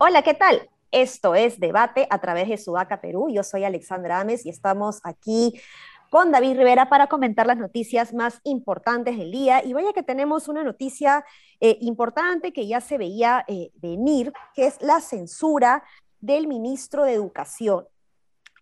Hola, ¿qué tal? Esto es Debate a través de Sudaca Perú. Yo soy Alexandra Ames y estamos aquí con David Rivera para comentar las noticias más importantes del día. Y vaya que tenemos una noticia eh, importante que ya se veía eh, venir, que es la censura del ministro de Educación.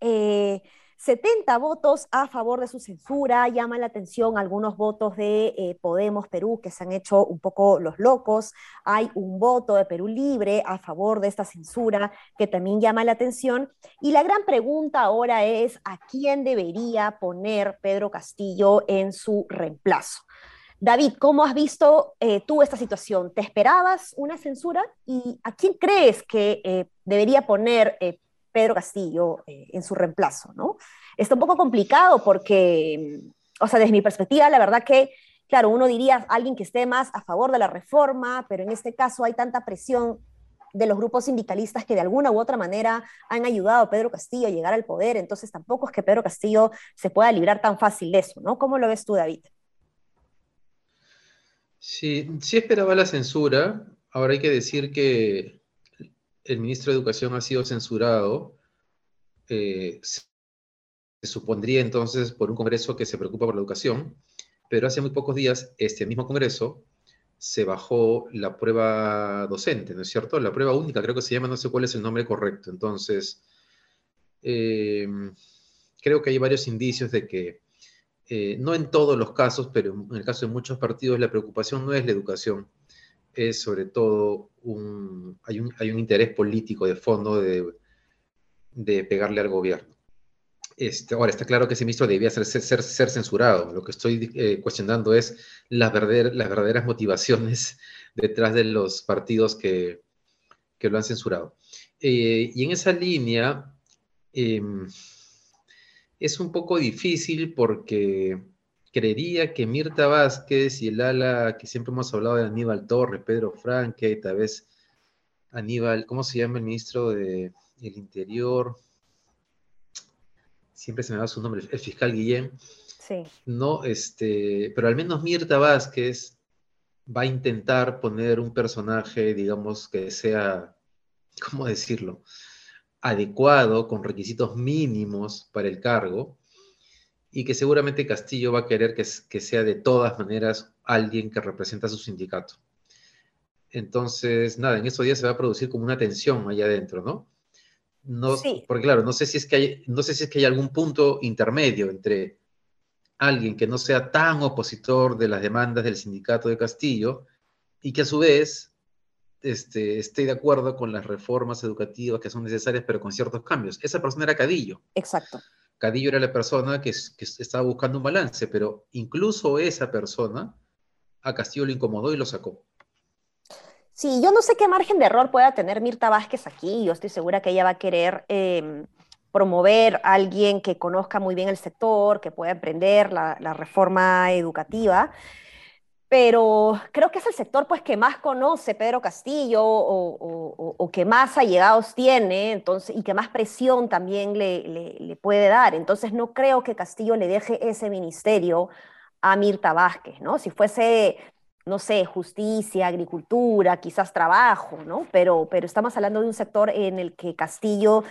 Eh, 70 votos a favor de su censura, llama la atención algunos votos de eh, Podemos Perú que se han hecho un poco los locos, hay un voto de Perú Libre a favor de esta censura que también llama la atención y la gran pregunta ahora es a quién debería poner Pedro Castillo en su reemplazo. David, ¿cómo has visto eh, tú esta situación? ¿Te esperabas una censura? ¿Y a quién crees que eh, debería poner Pedro Castillo eh, en su reemplazo, ¿no? Está un poco complicado porque, o sea, desde mi perspectiva, la verdad que, claro, uno diría alguien que esté más a favor de la reforma, pero en este caso hay tanta presión de los grupos sindicalistas que de alguna u otra manera han ayudado a Pedro Castillo a llegar al poder, entonces tampoco es que Pedro Castillo se pueda librar tan fácil de eso, ¿no? ¿Cómo lo ves tú, David? Sí, sí esperaba la censura. Ahora hay que decir que el ministro de Educación ha sido censurado, eh, se, supondría entonces por un Congreso que se preocupa por la educación, pero hace muy pocos días este mismo Congreso se bajó la prueba docente, ¿no es cierto? La prueba única, creo que se llama, no sé cuál es el nombre correcto. Entonces, eh, creo que hay varios indicios de que, eh, no en todos los casos, pero en el caso de muchos partidos, la preocupación no es la educación, es sobre todo un, hay, un, interés político de fondo de, pegarle al gobierno. Este, ahora, está claro que ese ministro debía ser, censurado. Lo que estoy eh, cuestionando es las, verdader, las verdaderas motivaciones detrás de los partidos que, lo han censurado. Eh, y en esa línea eh, es un poco difícil porque creería que Mirta Vázquez y el ala que siempre hemos hablado de Aníbal Torres, Pedro Franque, tal vez Aníbal, ¿cómo se llama el ministro del Interior? Siempre se me va su nombre, el fiscal Guillén. Sí. No, este, pero al menos Mirta Vázquez va a intentar poner un personaje, digamos, que sea, ¿cómo decirlo? Adecuado, con requisitos mínimos para el cargo, y que seguramente Castillo va a querer que, que sea de todas maneras alguien que representa a su sindicato. Entonces, nada, en estos días se va a producir como una tensión allá adentro, ¿no? No, Porque claro, no sé, si es que hay, no sé si es que hay algún punto intermedio entre alguien que no sea tan opositor de las demandas del sindicato de Castillo y que a su vez este, esté de acuerdo con las reformas educativas que son necesarias, pero con ciertos cambios. Esa persona era Cadillo. Exacto. Cadillo era la persona que, estaba buscando un balance, pero incluso esa persona a Castillo lo incomodó y lo sacó. Sí, yo no sé qué margen de error pueda tener Mirta Vázquez aquí. Yo estoy segura que ella va a querer em, promover a alguien que conozca muy bien el sector, que pueda emprender la, la reforma educativa pero creo que es el sector pues, que más conoce Pedro Castillo o, que más allegados tiene entonces, y que más presión también le, puede dar. Entonces no creo que Castillo le deje ese ministerio a Mirta Vázquez, ¿no? Si fuese, no sé, justicia, agricultura, quizás trabajo, ¿no? Pero, estamos hablando de un sector en el que Castillo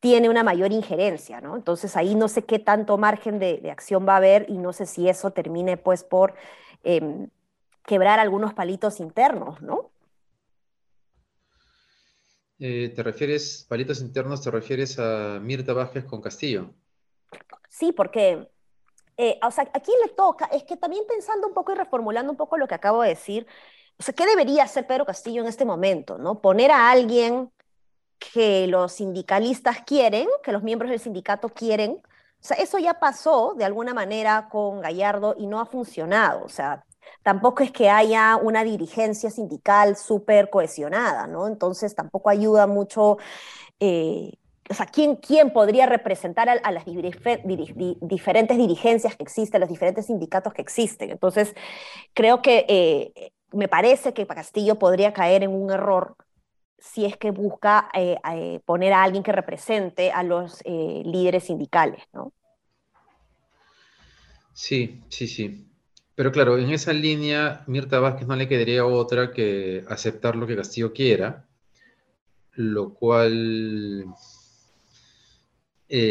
tiene una mayor injerencia, ¿no? Entonces ahí no sé qué tanto margen de, de acción va a haber y no sé si eso termine pues por... Em, quebrar algunos palitos internos, ¿no? Eh, ¿Te refieres, palitos internos, te refieres a Mirta Vázquez con Castillo? Sí, porque, eh, o sea, a quién le toca, es que también pensando un poco y reformulando un poco lo que acabo de decir, o sea, ¿qué debería hacer Pedro Castillo en este momento, no? Poner a alguien que los sindicalistas quieren, que los miembros del sindicato quieren, o sea, eso ya pasó de alguna manera con Gallardo y no ha funcionado. O sea, tampoco es que haya una dirigencia sindical súper cohesionada, ¿no? Entonces tampoco ayuda mucho. Eh, o sea, ¿quién, ¿quién, podría representar a, las diferentes dirigencias que existen, los diferentes sindicatos que existen? Entonces, creo que eh, me parece que Castillo podría caer en un error si es que busca eh, poner a alguien que represente a los líderes sindicales, ¿no? Sí, sí, sí. Pero claro, en esa línea, Mirta Vázquez no le quedaría otra que aceptar lo que Castillo quiera, lo cual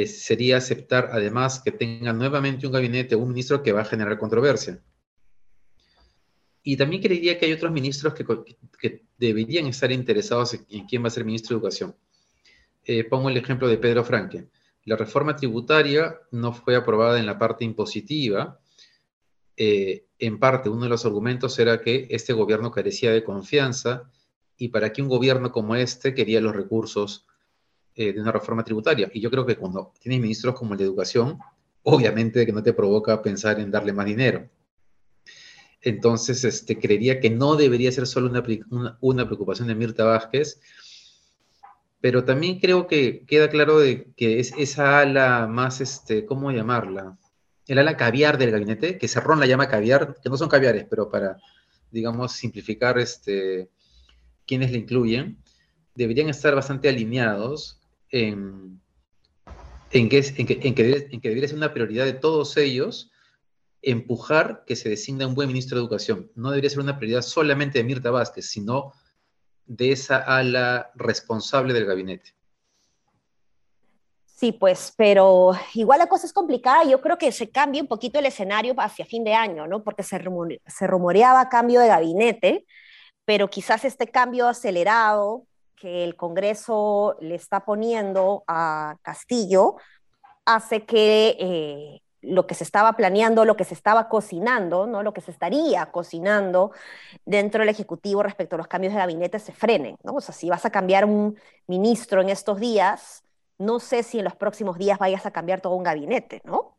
sería aceptar además que tenga nuevamente un gabinete, un ministro que va a generar controversia. Y también creería que hay otros ministros que, deberían estar interesados en, quién va a ser ministro de Educación. Eh, pongo el ejemplo de Pedro Franque. La reforma tributaria no fue aprobada en la parte impositiva. Eh, en parte, uno de los argumentos era que este gobierno carecía de confianza y para qué un gobierno como este quería los recursos eh, de una reforma tributaria. Y yo creo que cuando tienes ministros como el de Educación, obviamente que no te provoca pensar en darle más dinero. Entonces, este, creería que no debería ser solo una, preocupación de Mirta Vázquez, pero también creo que queda claro que es esa ala más, este, ¿cómo llamarla? El ala caviar del gabinete, que Cerrón la llama caviar, que no son caviares, pero para, digamos, simplificar este, quienes la incluyen, deberían estar bastante alineados en, en, que, en, que, en que debería ser una prioridad de todos ellos empujar que se designa un buen ministro de Educación. No debería ser una prioridad solamente de Mirta Vázquez, sino de esa ala responsable del gabinete. Sí, pues, pero igual la cosa es complicada. Yo creo que se cambia un poquito el escenario hacia fin de año, ¿no? Porque se, se rumoreaba cambio de gabinete, pero quizás este cambio acelerado que el Congreso le está poniendo a Castillo hace que eh, lo que se estaba planeando, lo que se estaba cocinando, ¿no? lo que se estaría cocinando dentro del Ejecutivo respecto a los cambios de gabinete se frenen. ¿no? O sea, si vas a cambiar un ministro en estos días, no sé si en los próximos días vayas a cambiar todo un gabinete, ¿no?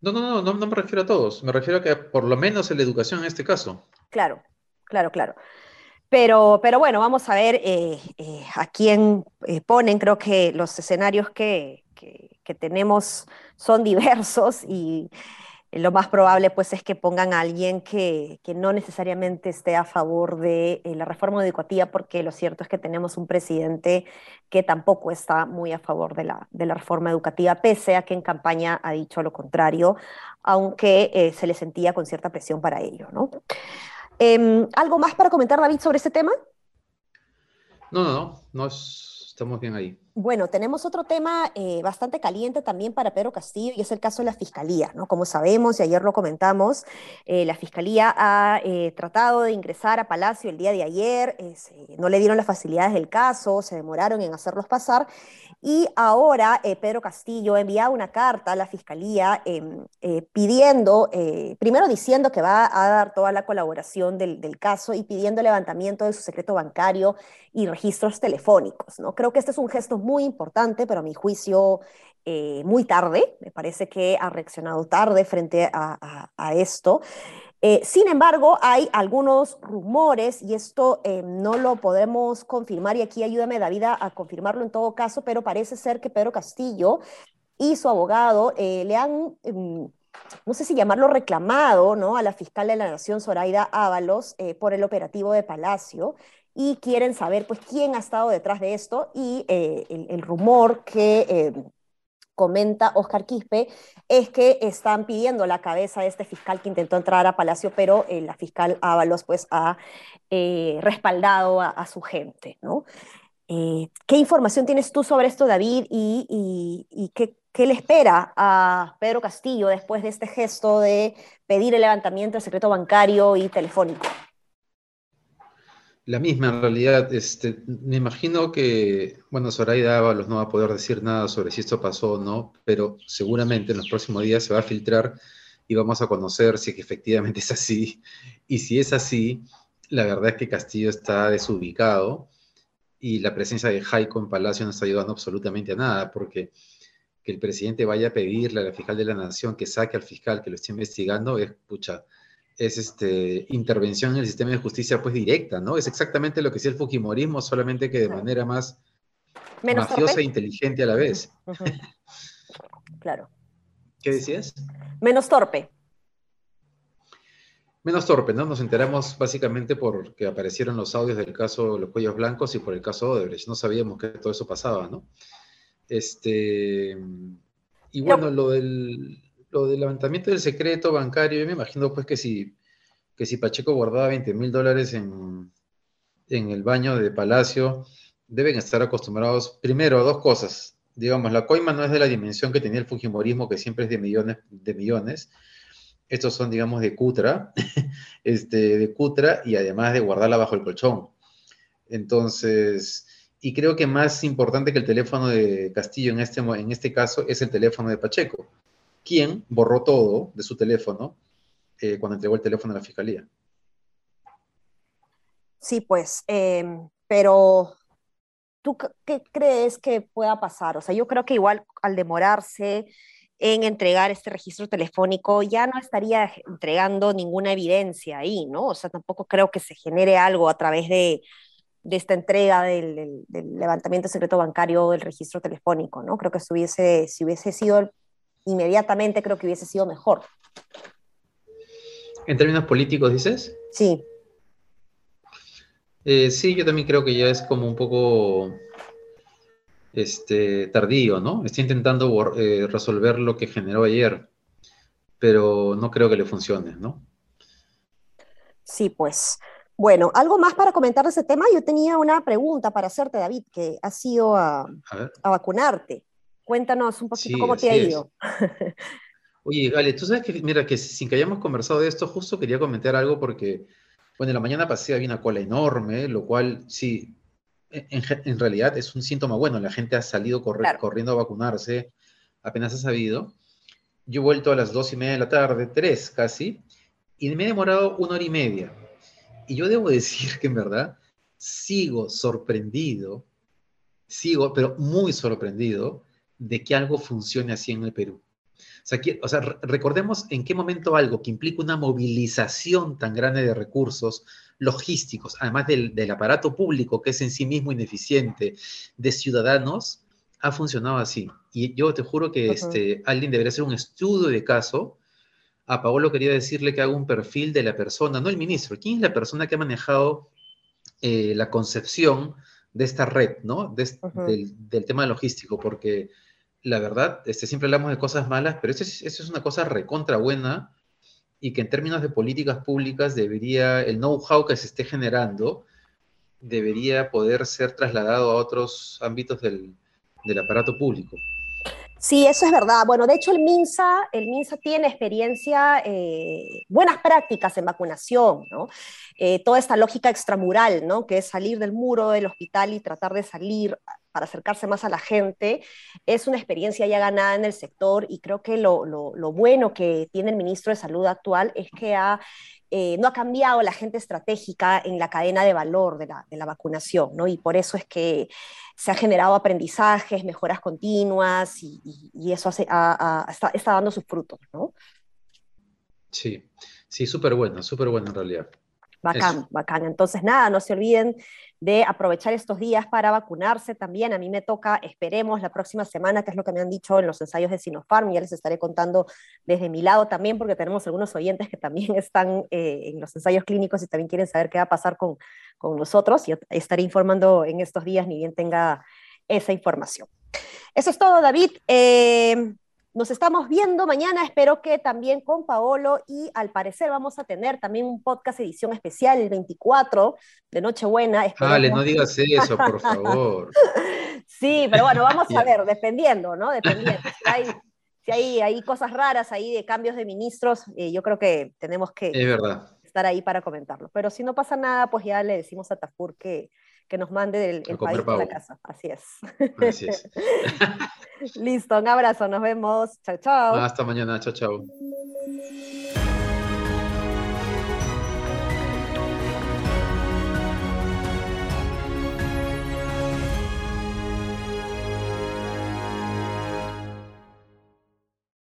No, no, no, no, no me refiero a todos, me refiero a que por lo menos en la educación en este caso. Claro, claro, claro. Pero, pero bueno, vamos a ver eh, eh, a quién eh, ponen, creo que los escenarios que, que, tenemos son diversos y lo más probable pues es que pongan a alguien que, no necesariamente esté a favor de eh, la reforma educativa, porque lo cierto es que tenemos un presidente que tampoco está muy a favor de la, reforma educativa, pese a que en campaña ha dicho lo contrario, aunque eh, se le sentía con cierta presión para ello. ¿no? Em, ¿Algo más para comentar, David, sobre este tema? No, no, no, no estamos bien ahí. Bueno, tenemos otro tema eh, bastante caliente también para Pedro Castillo y es el caso de la Fiscalía, ¿no? Como sabemos y ayer lo comentamos, eh, la Fiscalía ha eh, tratado de ingresar a Palacio el día de ayer, no le dieron las facilidades del caso, se demoraron en hacerlos pasar y ahora Pedro Castillo ha enviado una carta a la Fiscalía em, pidiendo, primero diciendo que va a dar toda la colaboración del, del caso y pidiendo levantamiento de su secreto bancario y registros telefónicos, ¿no? Creo que este es un gesto muy importante, pero a mi juicio eh, muy tarde. Me parece que ha reaccionado tarde frente a, esto. Eh, sin embargo, hay algunos rumores, y esto eh, no lo podemos confirmar, y aquí ayúdame David a confirmarlo en todo caso, pero parece ser que Pedro Castillo y su abogado le han, em, no sé si llamarlo reclamado, ¿no? a la fiscal de la Nación, Zoraida Ábalos, por el operativo de Palacio y quieren saber pues quién ha estado detrás de esto y eh, el, rumor que eh, comenta Oscar Quispe es que están pidiendo la cabeza de este fiscal que intentó entrar a Palacio, pero eh, la fiscal Ábalos pues ha respaldado a, su gente, ¿no? ¿Qué información tienes tú sobre esto, David? ¿Y, qué, qué, le espera a Pedro Castillo después de este gesto de pedir el levantamiento del secreto bancario y telefónico? La misma, en realidad, este, me imagino que, bueno, Zoraida Ábalos no va a poder decir nada sobre si esto pasó o no, pero seguramente en los próximos días se va a filtrar y vamos a conocer si efectivamente es así. Y si es así, la verdad es que Castillo está desubicado y la presencia de Jaico en Palacio no está ayudando absolutamente a nada, porque que el presidente vaya a pedirle a la fiscal de la Nación que saque al fiscal que lo esté investigando es, pucha, es este, intervención en el sistema de justicia pues directa, ¿no? Es exactamente lo que hacía el Fujimorismo, solamente que de manera más mafiosa e inteligente a la vez. Claro. ¿Qué decías? Menos torpe. menos torpe, ¿no? Nos enteramos básicamente porque aparecieron los audios del caso los cuellos blancos y por el caso Odebrecht. No sabíamos que todo eso pasaba, ¿no? Este, y bueno, lo del, lo del levantamiento del secreto bancario, yo me imagino pues que si, que si Pacheco guardaba 20 mil dólares en, en el baño de Palacio, deben estar acostumbrados primero a dos cosas. Digamos, la coima no es de la dimensión que tenía el Fujimorismo, que siempre es de millones, de millones, estos son, digamos, de Cutra, este, de Cutra y además de guardarla bajo el colchón. Entonces, y creo que más importante que el teléfono de Castillo en este, en este caso es el teléfono de Pacheco, quien borró todo de su teléfono eh, cuando entregó el teléfono a la fiscalía. Sí, pues, em, pero ¿tú qué crees que pueda pasar? O sea, yo creo que igual al demorarse, en entregar este registro telefónico, ya no estaría entregando ninguna evidencia ahí, ¿no? O sea, tampoco creo que se genere algo a través de, esta entrega del, levantamiento secreto bancario del registro telefónico, ¿no? Creo que si hubiese, si hubiese sido inmediatamente, creo que hubiese sido mejor. ¿En términos políticos dices? Sí. Eh, sí, yo también creo que ya es como un poco este, tardío, ¿no? Está intentando eh, resolver lo que generó ayer, pero no creo que le funcione, ¿no? Sí, pues. Bueno, algo más para comentar de ese tema. Yo tenía una pregunta para hacerte, David, que has ido a, vacunarte. Cuéntanos un poquito cómo te ha ido. Oye, Gale, tú sabes que, mira, que sin que hayamos conversado de esto, justo quería comentar algo porque, bueno, en la mañana pasé, había una cola enorme, lo cual sí, en, realidad es un síntoma bueno. La gente ha salido corriendo a vacunarse, apenas ha sabido. Yo he vuelto a las dos y media de la tarde, tres casi, y me he demorado una hora y media. Y yo debo decir que en verdad sigo sorprendido, sigo, pero muy sorprendido de que algo funcione así en el Perú. O sea, recordemos en qué momento algo que implica una movilización tan grande de recursos, logísticos, además del, aparato público que es en sí mismo ineficiente, de ciudadanos, ha funcionado así. Y yo te juro que este, alguien debería hacer un estudio de caso. A Paolo quería decirle que haga un perfil de la persona, no el ministro, ¿quién es la persona que ha manejado eh, la concepción de esta red, ¿no? del, tema logístico, porque la verdad, este, siempre hablamos de cosas malas, pero eso es, una cosa recontra buena y que en términos de políticas públicas debería, el know-how que se esté generando, debería poder ser trasladado a otros ámbitos del, aparato público. Sí, eso es verdad. Bueno, de hecho el MINSA, el MINSA tiene experiencia, eh, buenas prácticas en vacunación, ¿no? Eh, toda esta lógica extramural, ¿no? Que es salir del muro del hospital y tratar de salir para acercarse más a la gente, es una experiencia ya ganada en el sector y creo que lo, bueno que tiene el ministro de Salud actual es que ha, eh, no ha cambiado la gente estratégica en la cadena de valor de la, vacunación, ¿no? Y por eso es que se ha generado aprendizajes, mejoras continuas y, eso está, está, dando sus frutos, ¿no? Sí, sí, súper bueno, súper bueno en realidad. Bacán, bacán. Entonces, nada, no se olviden de aprovechar estos días para vacunarse también. A mí me toca, esperemos, la próxima semana, que es lo que me han dicho en los ensayos de Sinopharm, ya les estaré contando desde mi lado también, porque tenemos algunos oyentes que también están eh, en los ensayos clínicos y también quieren saber qué va a pasar con, con nosotros. Yo estaré informando en estos días, ni bien tenga esa información. Eso es todo, David. Eh, nos estamos viendo mañana, espero que también con Paolo y al parecer vamos a tener también un podcast edición especial el 24 de Nochebuena. Dale, no digas eso, por favor. sí, pero bueno, vamos a ver, dependiendo, ¿no? Dependiendo. Si hay, hay, cosas raras ahí de cambios de ministros, eh, yo creo que tenemos que estar ahí para comentarlo. Pero si no pasa nada, pues ya le decimos a Tafur que, que nos mande del el país a la casa. Así es. Así es. Listo, un abrazo, nos vemos. Chao, chao. Hasta mañana, chao, chao.